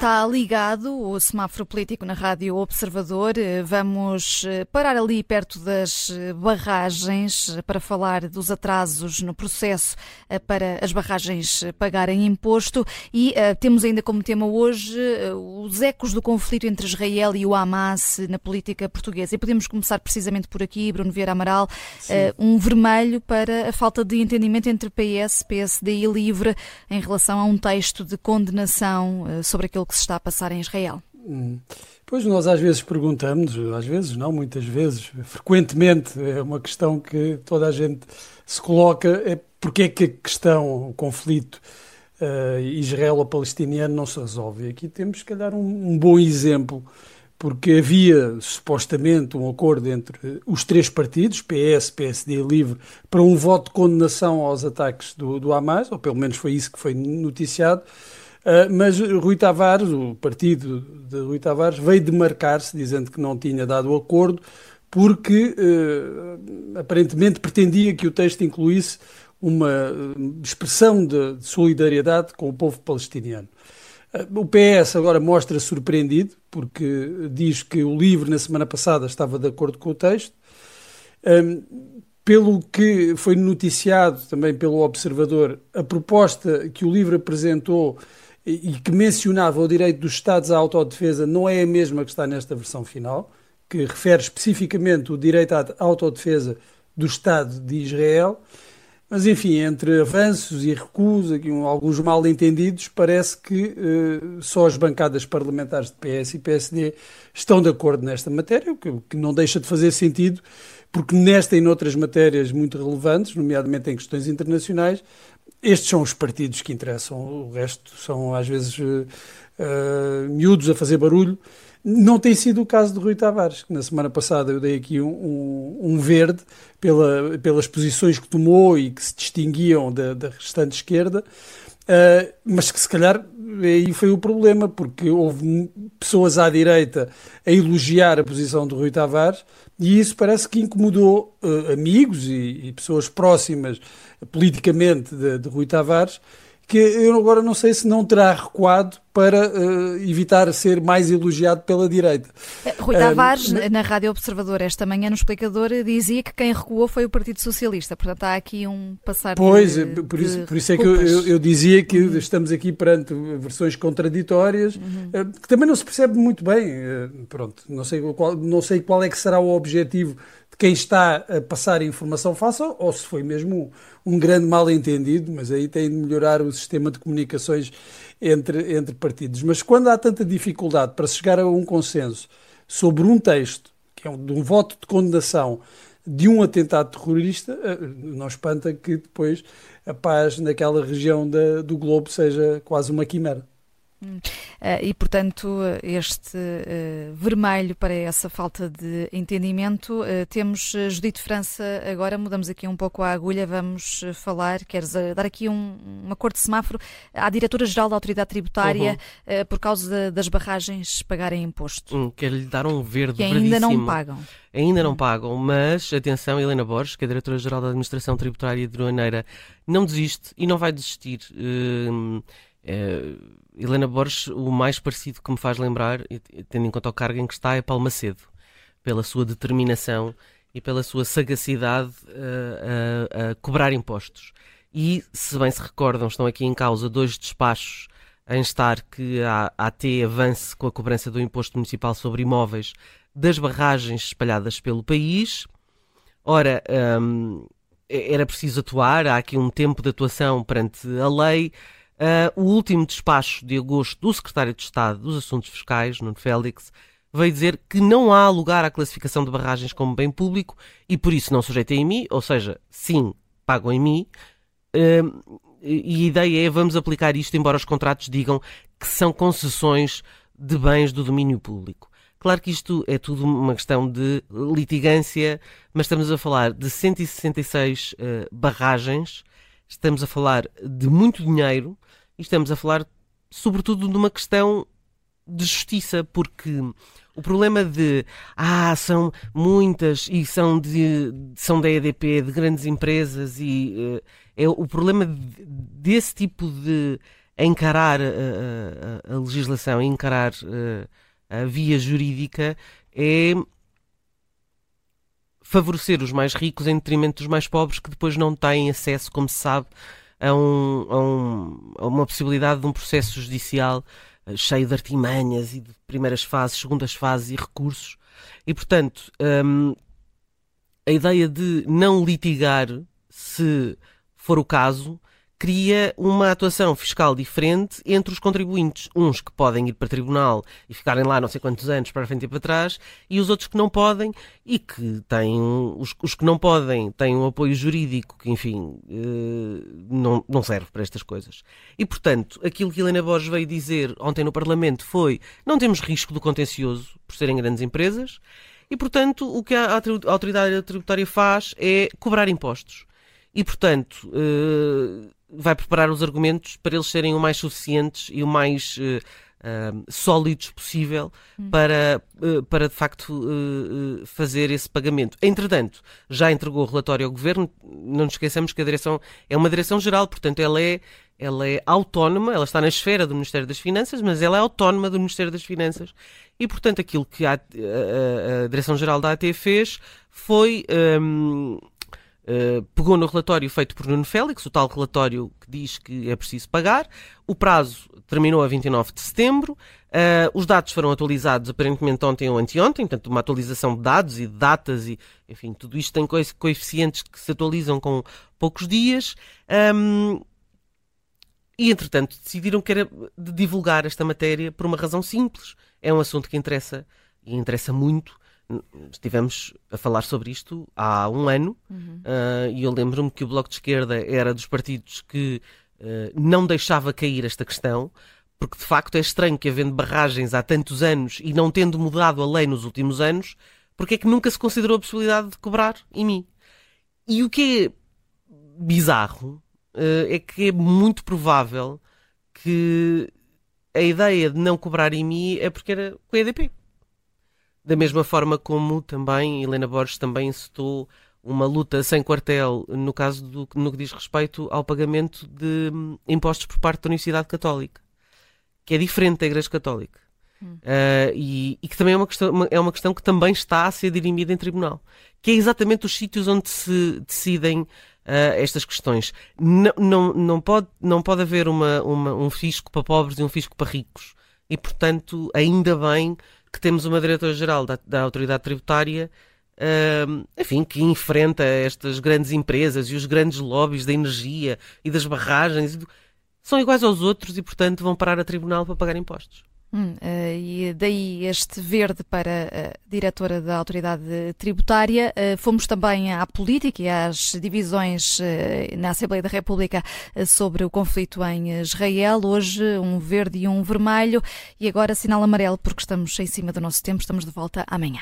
está ligado o semáforo político na Rádio Observador. Vamos eh, parar ali perto das eh, barragens para falar dos atrasos no processo eh, para as barragens pagarem imposto e uh, temos ainda como tema hoje uh, os ecos do conflito entre Israel e o Hamas na política portuguesa. E podemos começar precisamente por aqui, Bruno Vieira Amaral, uh, um vermelho para a falta de entendimento entre PS, PSD e LIVRE em relação a um texto de condenação sobre aquilo que se está a passar em Israel? Hum. Pois nós às vezes perguntamos, às vezes não, muitas vezes, frequentemente, é uma questão que toda a gente se coloca, é porque é que a questão, o conflito uh, israelo-palestiniano não se resolve. E aqui temos, se calhar, um, um bom exemplo, porque havia supostamente um acordo entre os três partidos, PS, PSD e LIVRE, para um voto de condenação aos ataques do, do Hamas, ou pelo menos foi isso que foi noticiado, Uh, mas Rui Tavares, o partido de Rui Tavares, veio demarcar-se, dizendo que não tinha dado o acordo, porque uh, aparentemente pretendia que o texto incluísse uma uh, expressão de, de, solidariedade com o povo palestiniano. O PS agora mostra surpreendido, porque diz que o LIVRE, na semana passada, estava de acordo com o texto. Pelo que foi noticiado também pelo Observador, a proposta que o LIVRE apresentou e que mencionava o direito dos Estados à autodefesa não é a mesma que está nesta versão final, que refere especificamente o direito à autodefesa do Estado de Israel. Mas, enfim, entre avanços e um, alguns mal entendidos, parece que uh, só as bancadas parlamentares de PS e PSD estão de acordo nesta matéria, o que, que, não deixa de fazer sentido, porque nesta e noutras matérias muito relevantes, nomeadamente em questões internacionais, estes são os partidos que interessam, o resto são às vezes uh, miúdos a fazer barulho. Não tem sido o caso de Rui Tavares, que na semana passada eu dei aqui um, um, um verde pela, pelas posições que tomou e que se distinguiam da, da restante esquerda, uh, mas que se calhar aí foi o problema, porque houve pessoas à direita a elogiar a posição de Rui Tavares e isso parece que incomodou uh, amigos e, e, pessoas próximas politicamente de, de Rui Tavares que eu agora não sei se não terá recuado para uh, evitar ser mais elogiado pela direita. Eh, Rui Tavares, uh, na Rádio Observador, esta manhã no Explicador, dizia que quem recuou foi o Partido Socialista. Portanto, há aqui um passar Pois, de, por, isso, por isso é que eu, eu, eu, dizia que uhum. estamos aqui perante versões contraditórias, uhum. uh, que também não se percebe muito bem. pronto, não sei, qual, não sei qual é que será o objetivo quem está a passar a informação falsa ou se foi mesmo um, um grande mal-entendido, mas aí tem de melhorar o sistema de comunicações entre, entre partidos. Mas quando há tanta dificuldade para chegar a um consenso sobre um texto, que é um, de um voto de condenação de um atentado terrorista, eh, não espanta que depois a paz naquela região da, do globo seja quase uma quimera. Uh, e, portanto, este uh, vermelho para essa falta de entendimento. Uh, temos Judite França, agora mudamos aqui um pouco a agulha, vamos falar, queres dar aqui um, uma cor de semáforo à Diretora-Geral da Autoridade Tributária uhum. por causa das barragens pagarem imposto. Hum, Quero-lhe dar um verde Que ainda não pagam. Ainda não hum. pagam, mas atenção, Helena Borges, que é a Diretora-Geral da Administração Tributária de Aduaneira, não desiste e não vai desistir. Uh, uh, Helena Borges, o mais parecido que me faz lembrar, tendo em conta o cargo em que está, é Palmacedo, pela sua determinação e pela sua sagacidade a, a, a cobrar impostos. E, se bem se recordam, estão aqui em causa dois despachos em estar que a AT avance com a cobrança do imposto municipal sobre imóveis das barragens espalhadas pelo país. Ora, hum, era preciso atuar, há aqui um tempo de atuação perante a lei. Uh, o último despacho de agosto do Secretário de Estado dos Assuntos Fiscais, Nuno Félix, veio dizer que não há lugar à classificação de barragens como bem público e por isso não sujeita a IMI, ou seja, sim, pagam IMI. Uh, e a ideia é vamos aplicar isto, embora os contratos digam que são concessões de bens do domínio público. Claro que isto é tudo uma questão de litigância, mas estamos a falar de 166 uh, barragens, estamos a falar de muito dinheiro e estamos a falar, sobretudo, de uma questão de justiça, porque o problema de ah, são muitas e são, de, são da EDP, de grandes empresas, e uh, é o problema de, desse tipo de encarar a, a, legislação, encarar a via jurídica, é favorecer os mais ricos em detrimento dos mais pobres que depois não têm acesso, como se sabe, a, um, a, um, a uma possibilidade de um processo judicial uh, cheio de artimanhas e de primeiras fases, segundas fases e recursos. E, portanto, um, a ideia de não litigar, se for o caso, cria uma atuação fiscal diferente entre os contribuintes. Uns que podem ir para tribunal e ficarem lá não sei quantos anos para frente e para trás, e os outros que não podem e que têm. Os, os que não podem têm um apoio jurídico que, enfim, eh, não, não serve para estas coisas. E, portanto, aquilo que Helena Borges veio dizer ontem no Parlamento foi: não temos risco do contencioso por serem grandes empresas. E, portanto, o que a autoridade tributária faz é cobrar impostos. E, portanto, uh, vai preparar os argumentos para eles serem o mais suficientes e o mais uh, sólidos possível hum. para, uh, para, de facto, fazer esse pagamento. Entretanto, já entregou o relatório ao Governo, não nos esqueçamos que a direção é uma direção geral, portanto, ela é, ela é autónoma, ela está na esfera do Ministério das Finanças, mas ela é autónoma do Ministério das Finanças. E, portanto, aquilo que a, a, a Direção-Geral da AT fez foi um, eh, pegou no relatório feito por Nuno Félix, o tal relatório que diz que é preciso pagar. O prazo terminou a 29 de setembro. Uh, os dados foram atualizados aparentemente ontem ou anteontem, portanto, uma atualização de dados e de datas, e enfim, tudo isto tem coeficientes que se atualizam com poucos dias. Um, e, entretanto, decidiram que era de divulgar esta matéria por uma razão simples. É um assunto que interessa, e interessa muito, estivemos a falar sobre isto há um ano uhum. uh, e eu lembro-me que o Bloco de Esquerda era dos partidos que uh, não deixava cair esta questão, porque de facto é estranho que havendo barragens há tantos anos e não tendo mudado a lei nos últimos anos, porque é que nunca se considerou a possibilidade de cobrar em mim? E o que é bizarro uh, é que é muito provável que a ideia de não cobrar em mim é porque era com a EDP. Da mesma forma como também Helena Borges também incitou uma luta sem quartel no caso do no que diz respeito ao pagamento de hum, impostos por parte da Universidade Católica, que é diferente da Igreja Católica. Hum. Uh, e, e, que também é uma, questão, uma, é uma questão que também está a ser dirimida em tribunal, que é exatamente os sítios onde se decidem uh, estas questões. Não, não, não, pode, não pode haver uma, uma, um fisco para pobres e um fisco para ricos. E, portanto, ainda bem que temos uma diretora-geral da, da, Autoridade Tributária, enfim, que enfrenta estas grandes empresas e os grandes lobbies da energia e das barragens. São iguais aos outros e, portanto, vão parar a tribunal para pagar impostos. Hum, uh, e daí este verde para a diretora da autoridade tributária. Uh, fomos também à política e às divisões uh, na Assembleia da República sobre o conflito em Israel. Hoje um verde e um vermelho e agora sinal amarelo porque estamos em cima do nosso tempo. Estamos de volta amanhã.